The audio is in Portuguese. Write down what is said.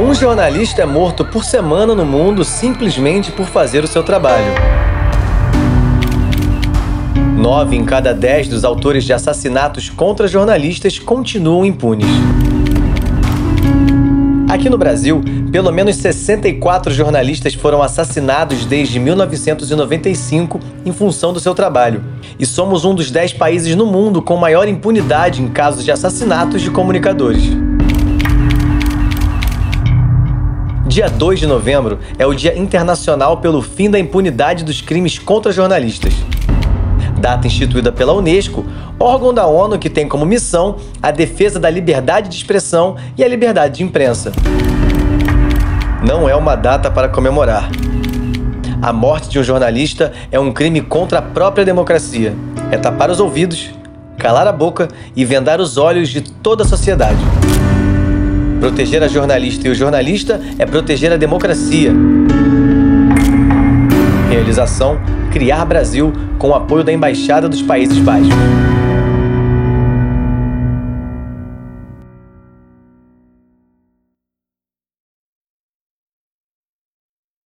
Um jornalista é morto por semana no mundo simplesmente por fazer o seu trabalho. Nove em cada dez dos autores de assassinatos contra jornalistas continuam impunes. Aqui no Brasil, pelo menos 64 jornalistas foram assassinados desde 1995 em função do seu trabalho. E somos um dos 10 países no mundo com maior impunidade em casos de assassinatos de comunicadores. Dia 2 de novembro é o Dia Internacional pelo Fim da Impunidade dos Crimes contra Jornalistas. Data instituída pela Unesco, órgão da ONU que tem como missão a defesa da liberdade de expressão e a liberdade de imprensa. Não é uma data para comemorar. A morte de um jornalista é um crime contra a própria democracia. É tapar os ouvidos, calar a boca e vendar os olhos de toda a sociedade. Proteger a jornalista e o jornalista é proteger a democracia. Realização Criar Brasil com o apoio da Embaixada dos Países Baixos.